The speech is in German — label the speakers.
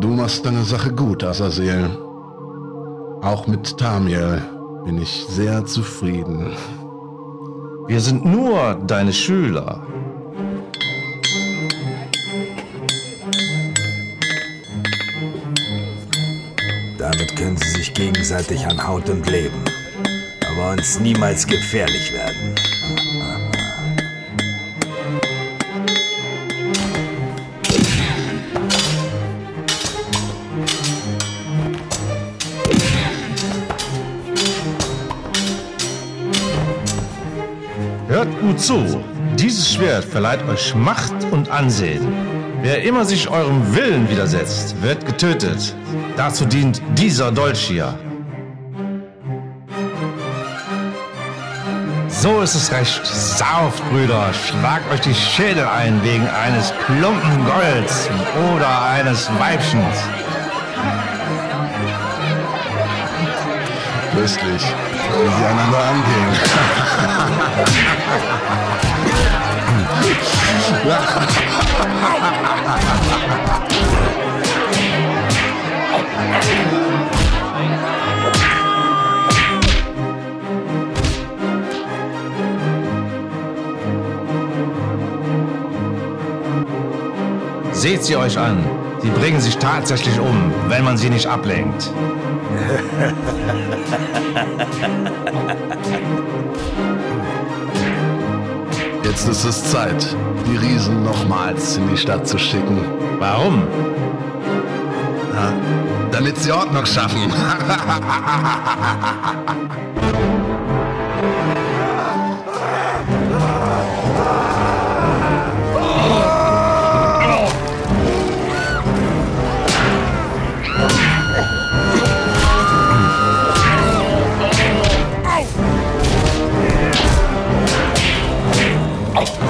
Speaker 1: Du machst deine Sache gut, Azazel. Auch mit Tamiel bin ich sehr zufrieden.
Speaker 2: Wir sind nur deine Schüler.
Speaker 3: Damit können sie sich gegenseitig an Haut und Leben, aber uns niemals gefährlich werden.
Speaker 2: Hört gut zu. Dieses Schwert verleiht euch Macht und Ansehen. Wer immer sich eurem Willen widersetzt, wird getötet. Dazu dient dieser Dolch hier. So ist es recht. Sauft, Brüder. Schlagt euch die Schädel ein wegen eines Klumpen Golds oder eines Weibchens.
Speaker 1: Köstlich, wie sie einander angehen.
Speaker 2: Seht sie euch an. Sie bringen sich tatsächlich um, wenn man sie nicht ablenkt.
Speaker 1: Jetzt ist es Zeit, die Riesen nochmals in die Stadt zu schicken.
Speaker 2: Warum?
Speaker 1: Ja, damit sie Ordnung schaffen. 好。